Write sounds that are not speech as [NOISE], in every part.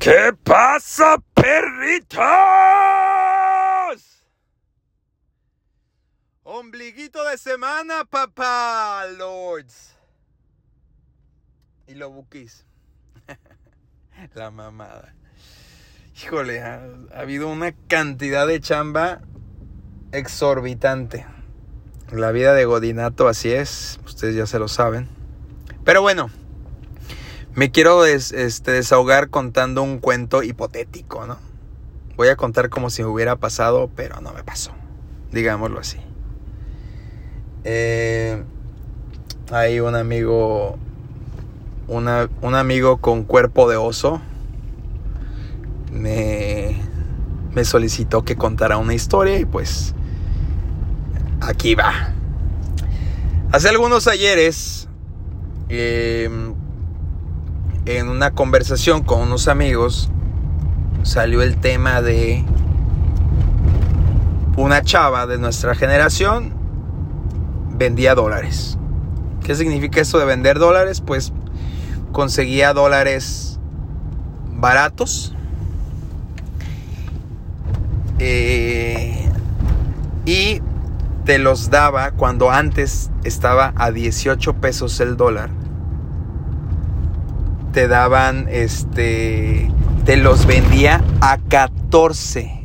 ¿Qué pasa, perritos? Ombliguito de semana, papá, lords. Y lo buquis. [LAUGHS] La mamada. Híjole, ha, ha habido una cantidad de chamba exorbitante. La vida de Godinato así es, ustedes ya se lo saben. Pero bueno, me quiero des- este, desahogar contando un cuento hipotético, ¿no? Voy a contar como si me hubiera pasado, pero no me pasó, digámoslo así. Eh, hay un amigo, una- un amigo con cuerpo de oso, me, me solicitó que contara una historia y pues aquí va. Hace algunos ayeres, eh, en una conversación con unos amigos, salió el tema de una chava de nuestra generación vendía dólares. ¿Qué significa eso de vender dólares? Pues conseguía dólares baratos. eh, y te los daba cuando antes estaba a 18 pesos el dólar. Te daban, este, te los vendía a 14.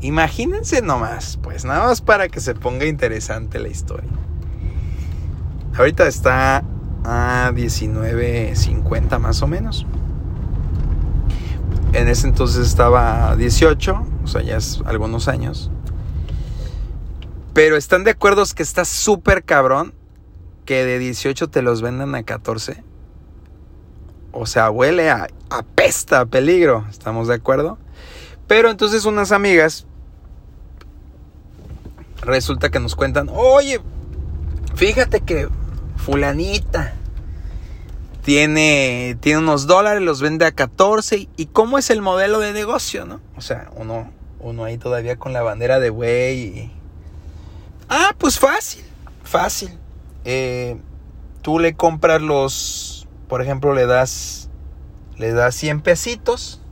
Imagínense nomás, pues nada más para que se ponga interesante la historia. Ahorita está a 19.50 más o menos. En ese entonces estaba a 18, o sea, ya es algunos años. Pero están de acuerdo que está súper cabrón que de 18 te los vendan a 14. O sea, huele a, a pesta, a peligro. ¿Estamos de acuerdo? Pero entonces unas amigas resulta que nos cuentan, oye, fíjate que fulanita tiene, tiene unos dólares, los vende a 14. ¿Y cómo es el modelo de negocio, no? O sea, uno, uno ahí todavía con la bandera de güey. Ah, pues fácil, fácil. Eh, tú le compras los, por ejemplo, le das, le das 100 pesitos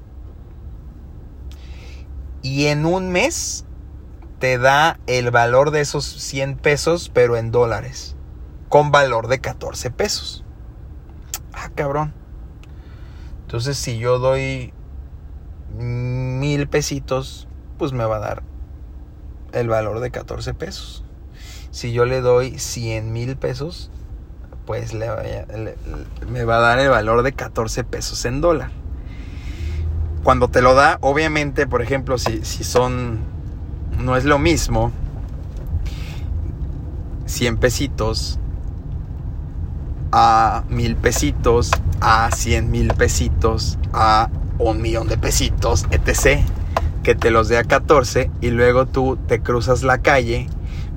y en un mes te da el valor de esos 100 pesos, pero en dólares, con valor de 14 pesos. Ah, cabrón. Entonces, si yo doy mil pesitos, pues me va a dar el valor de 14 pesos. Si yo le doy 100 mil pesos, pues le le- me va a dar el valor de 14 pesos en dólar. Cuando te lo da, obviamente, por ejemplo, si, si son, no es lo mismo, 100 pesitos a mil pesitos, a 100 mil pesitos, a un millón de pesitos, etc. Que te los dé a 14 y luego tú te cruzas la calle,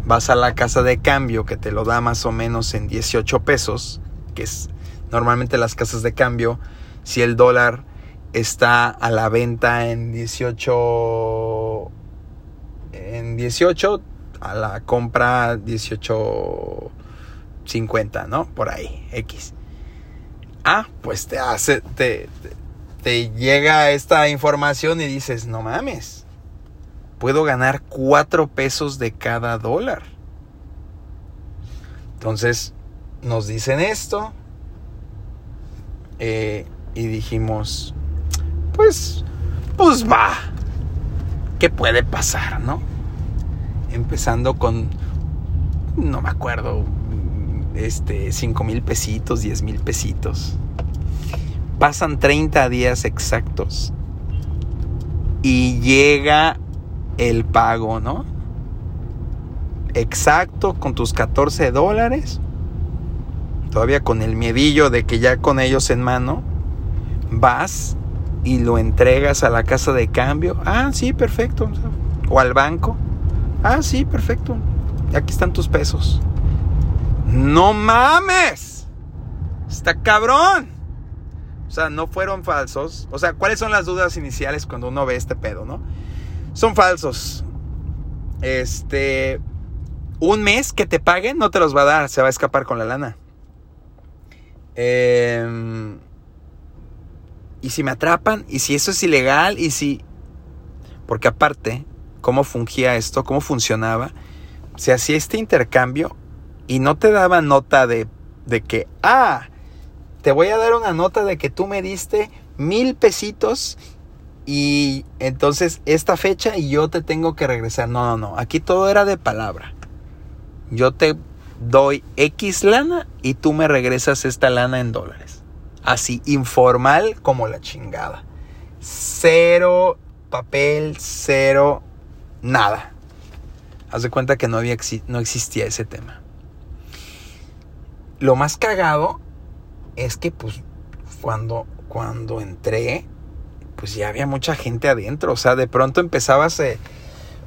vas a la casa de cambio que te lo da más o menos en 18 pesos, que es normalmente las casas de cambio, si el dólar está a la venta en 18 en 18 a la compra 18 50, ¿no? Por ahí, X. Ah, pues te hace, te, te, te llega esta información y dices, no mames, puedo ganar 4 pesos de cada dólar. Entonces, nos dicen esto eh, y dijimos, pues, pues va, ¿qué puede pasar, no? Empezando con, no me acuerdo, este, 5 mil pesitos, 10 mil pesitos. Pasan 30 días exactos y llega el pago, ¿no? Exacto, con tus 14 dólares. Todavía con el miedillo de que ya con ellos en mano, vas y lo entregas a la casa de cambio. Ah, sí, perfecto. O al banco. Ah, sí, perfecto. Aquí están tus pesos. No mames. Está cabrón. O sea, no fueron falsos. O sea, ¿cuáles son las dudas iniciales cuando uno ve este pedo, no? Son falsos. Este. Un mes que te paguen no te los va a dar. Se va a escapar con la lana. Eh, ¿y si me atrapan? ¿Y si eso es ilegal? ¿Y si...? Porque aparte, ¿cómo fungía esto? ¿Cómo funcionaba? Se hacía este intercambio y no te daba nota de, de que, ah, te voy a dar una nota de que tú me diste mil pesitos y entonces esta fecha y yo te tengo que regresar. No, no, no. Aquí todo era de palabra. Yo te doy X lana y tú me regresas esta lana en dólares. Así, informal como la chingada. Cero papel, cero nada. Haz de cuenta que no, había, no existía ese tema. Lo más cagado es que pues cuando, cuando entré, pues ya había mucha gente adentro. O sea, de pronto empezabas, eh,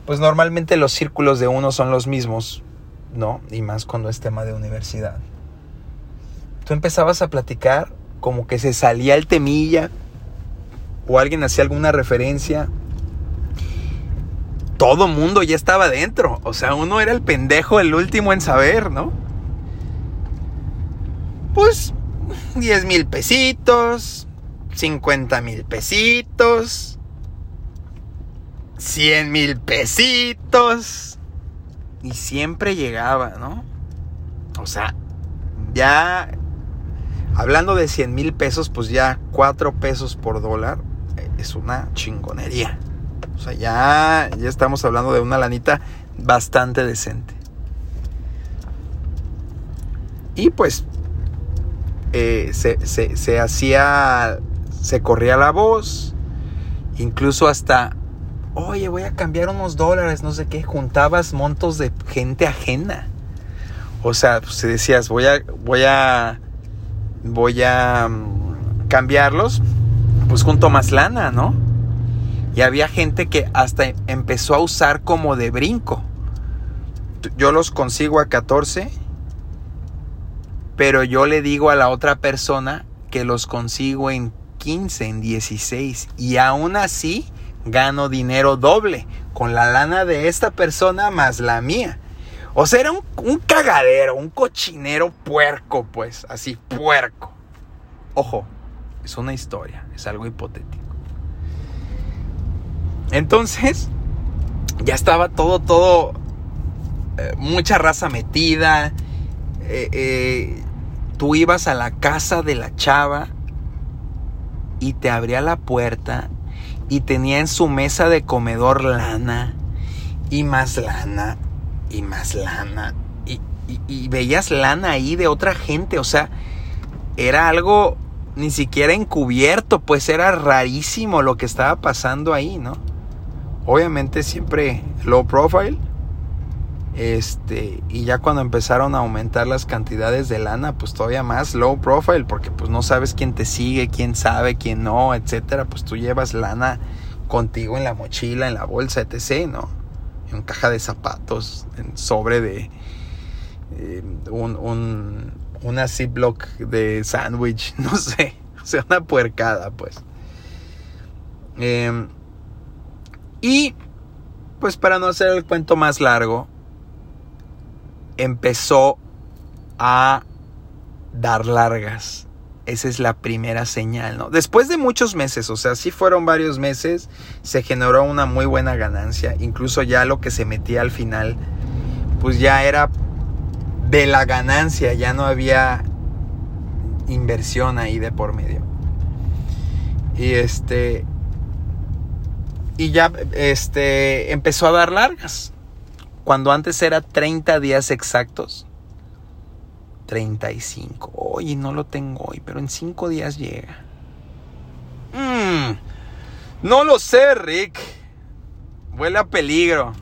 pues normalmente los círculos de uno son los mismos, ¿no? Y más cuando es tema de universidad. Tú empezabas a platicar como que se salía el temilla o alguien hacía alguna referencia. Todo mundo ya estaba dentro. O sea, uno era el pendejo, el último en saber, ¿no? Pues 10 mil pesitos, 50 mil pesitos, 100 mil pesitos. Y siempre llegaba, ¿no? O sea, ya hablando de 100 mil pesos, pues ya 4 pesos por dólar es una chingonería. O sea, ya, ya estamos hablando de una lanita bastante decente. Y pues eh, se, se hacía, se corría la voz, incluso hasta oye, voy a cambiar unos dólares, no sé qué, juntabas montos de gente ajena. O sea, pues decías, voy a, voy a, voy a mm, cambiarlos, pues junto más lana, ¿no? Y había gente que hasta empezó a usar como de brinco. Yo los consigo a 14, pero yo le digo a la otra persona que los consigo en 15, en 16. Y aún así gano dinero doble con la lana de esta persona más la mía. O sea, era un, cagadero, un cochinero puerco, pues, así, puerco. Ojo, es una historia, es algo hipotético. Entonces, ya estaba todo, todo, eh, mucha raza metida. Eh, eh, tú ibas a la casa de la chava y te abría la puerta y tenía en su mesa de comedor lana y más lana y más lana y, y, veías lana ahí de otra gente, o sea, era algo ni siquiera encubierto, pues era rarísimo lo que estaba pasando ahí, ¿no? Obviamente siempre low profile. Este, y ya cuando empezaron a aumentar las cantidades de lana, pues todavía más low profile, porque pues no sabes quién te sigue, quién sabe, quién no, etcétera. Pues tú llevas lana contigo en la mochila, en la bolsa, etc., ¿no? En caja de zapatos, en sobre de eh, un, un, una Ziploc de sándwich, [LAUGHS] no sé, o sea, una puercada, pues. Em, y, pues para no hacer el cuento más largo, empezó a dar largas. Esa es la primera señal, ¿no? Después de muchos meses, o sea, sí fueron varios meses, se generó una muy buena ganancia. Incluso ya lo que se metía al final, pues ya era de la ganancia, ya no había inversión ahí de por medio. Y este. Y ya este, empezó a dar largas. Cuando antes era 30 días exactos. 35. Oye, no lo tengo hoy, pero en 5 días llega. Mmm. No lo sé, Rick. Huele a peligro.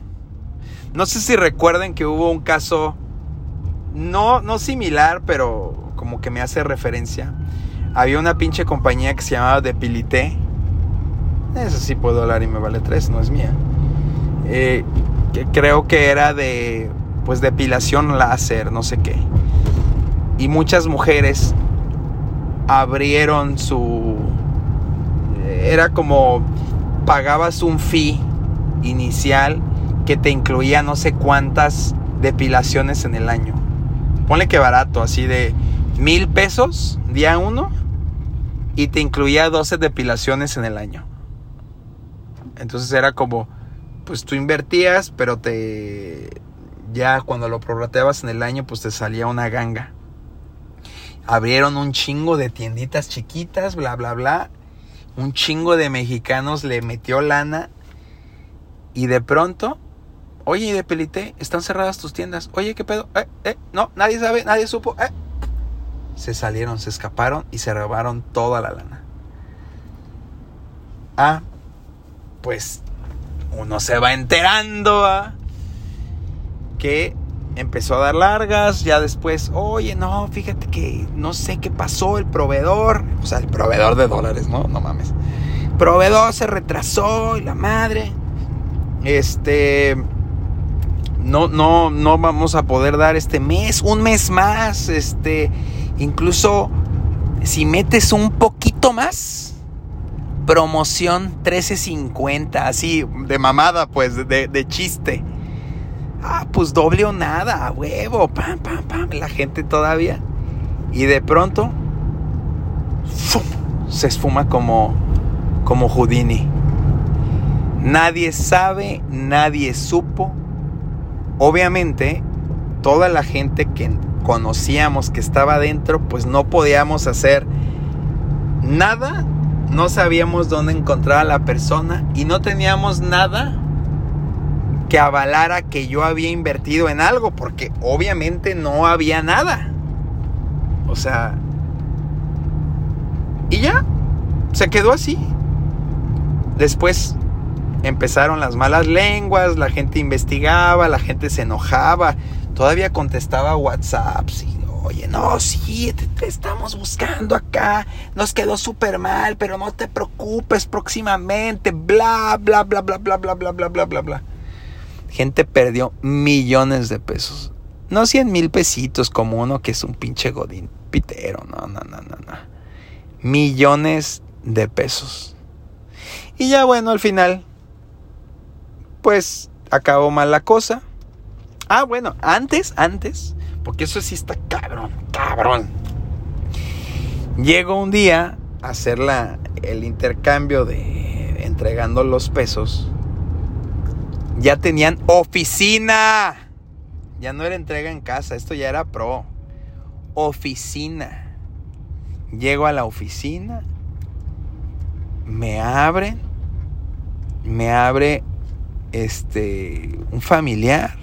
No sé si recuerden que hubo un caso no, no similar, pero como que me hace referencia. Había una pinche compañía que se llamaba Depilité. Eso sí puedo hablar y me vale 3, no es mía. Eh, que creo que era de pues depilación láser, no sé qué. Y muchas mujeres abrieron su era como pagabas un fee inicial que te incluía no sé cuántas depilaciones en el año. Ponle que barato, así de mil pesos día uno y te incluía 12 depilaciones en el año. Entonces era como, pues tú invertías, pero te ya cuando lo prorrateabas en el año, pues te salía una ganga. Abrieron un chingo de tienditas chiquitas, bla, bla, bla. Un chingo de mexicanos le metió lana. Y de pronto, oye, de Pelité, están cerradas tus tiendas. Oye, ¿qué pedo? Eh, eh, no, nadie sabe, nadie supo. Eh. Se salieron, se escaparon y se robaron toda la lana. Ah, pues uno se va enterando que empezó a dar largas, ya después, oye, no, fíjate que no sé qué pasó, el proveedor, o sea, el proveedor de dólares, ¿no? No mames. Proveedor se retrasó y la madre, este, no, no, no vamos a poder dar este mes, un mes más, este, incluso si metes un poquito más, promoción 13.50, así de mamada, pues, de, de chiste. Ah, pues doble o nada, huevo, pam, pam, pam, la gente todavía. Y de pronto, se esfuma como, como Houdini. Nadie sabe, nadie supo. Obviamente, toda la gente que conocíamos que estaba adentro, pues no podíamos hacer nada no sabíamos dónde encontrar a la persona y no teníamos nada que avalara que yo había invertido en algo, porque obviamente no había nada. O sea, y ya, se quedó así. Después empezaron las malas lenguas, la gente investigaba, la gente se enojaba, todavía contestaba WhatsApp, sí, Oye, no, sí, te, estamos buscando acá. Nos quedó súper mal, pero no te preocupes próximamente. Bla, bla, bla, bla, bla, bla, bla, bla, bla, bla, bla. Gente perdió millones de pesos. No cien mil pesitos como uno que es un pinche godín pitero. No, no, no, no, no. Millones de pesos. Y ya bueno, al final, pues acabó mal la cosa. Ah, bueno, antes, antes porque eso sí está cabrón, cabrón. Llego un día a hacer el intercambio de entregando los pesos. Ya tenían oficina. Ya no era entrega en casa, esto ya era pro. Oficina. Llego a la oficina. Me abren. Me abre este un familiar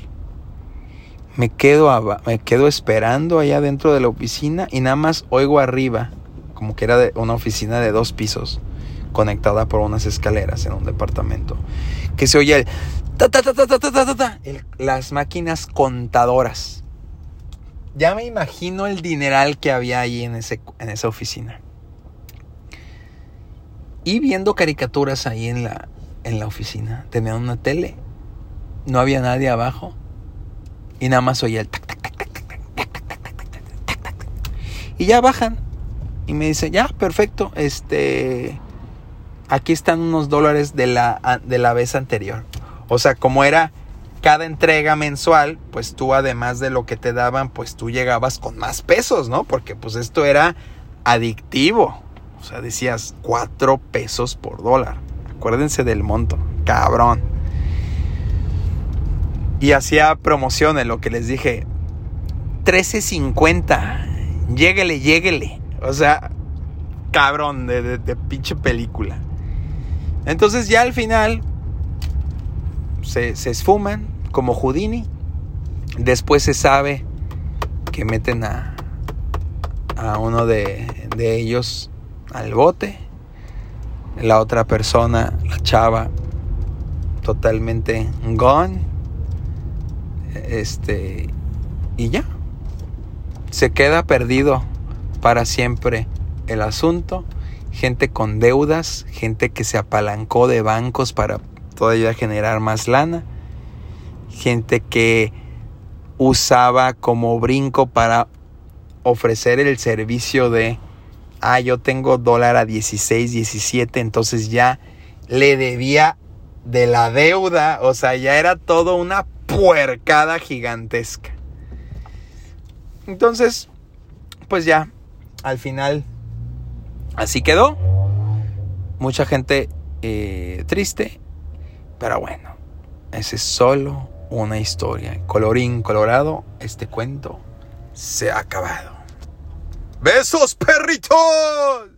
me quedo, me quedo esperando allá dentro de la oficina y nada más oigo arriba, como que era una oficina de dos pisos, conectada por unas escaleras en un departamento, que se oye el, ta, ta, ta, el las máquinas contadoras. Ya me imagino el dineral que había ahí en, ese, en esa oficina. Y viendo caricaturas ahí en la, en la oficina. Tenían una tele. No había nadie abajo y nada más oye el tac. Y ya bajan. Y me dice, ya, perfecto. Este. Aquí están unos dólares de la, de la vez anterior. O sea, como era cada entrega mensual, pues tú además de lo que te daban, pues tú llegabas con más pesos, ¿no? Porque pues esto era adictivo. O sea, decías cuatro pesos por dólar. Acuérdense del monto. Cabrón y hacía promociones, lo que les dije. 13.50. Lléguele, lléguele. O sea, cabrón de, de, pinche película. Entonces ya al final se, se, esfuman como Houdini. Después se sabe que meten a, a uno de, de ellos al bote. La otra persona, la chava, totalmente gone este, y ya. Se queda perdido para siempre el asunto. Gente con deudas, gente que se apalancó de bancos para todavía generar más lana. Gente que usaba como brinco para ofrecer el servicio de, ah, yo tengo dólar a 16, 17, entonces ya le debía de la deuda, o sea, ya era todo una puercada gigantesca. Entonces, pues ya, al final Así quedó. Mucha gente eh, triste. Pero bueno, ese es solo una historia. Colorín colorado, este cuento se ha acabado. ¡Besos, perritos!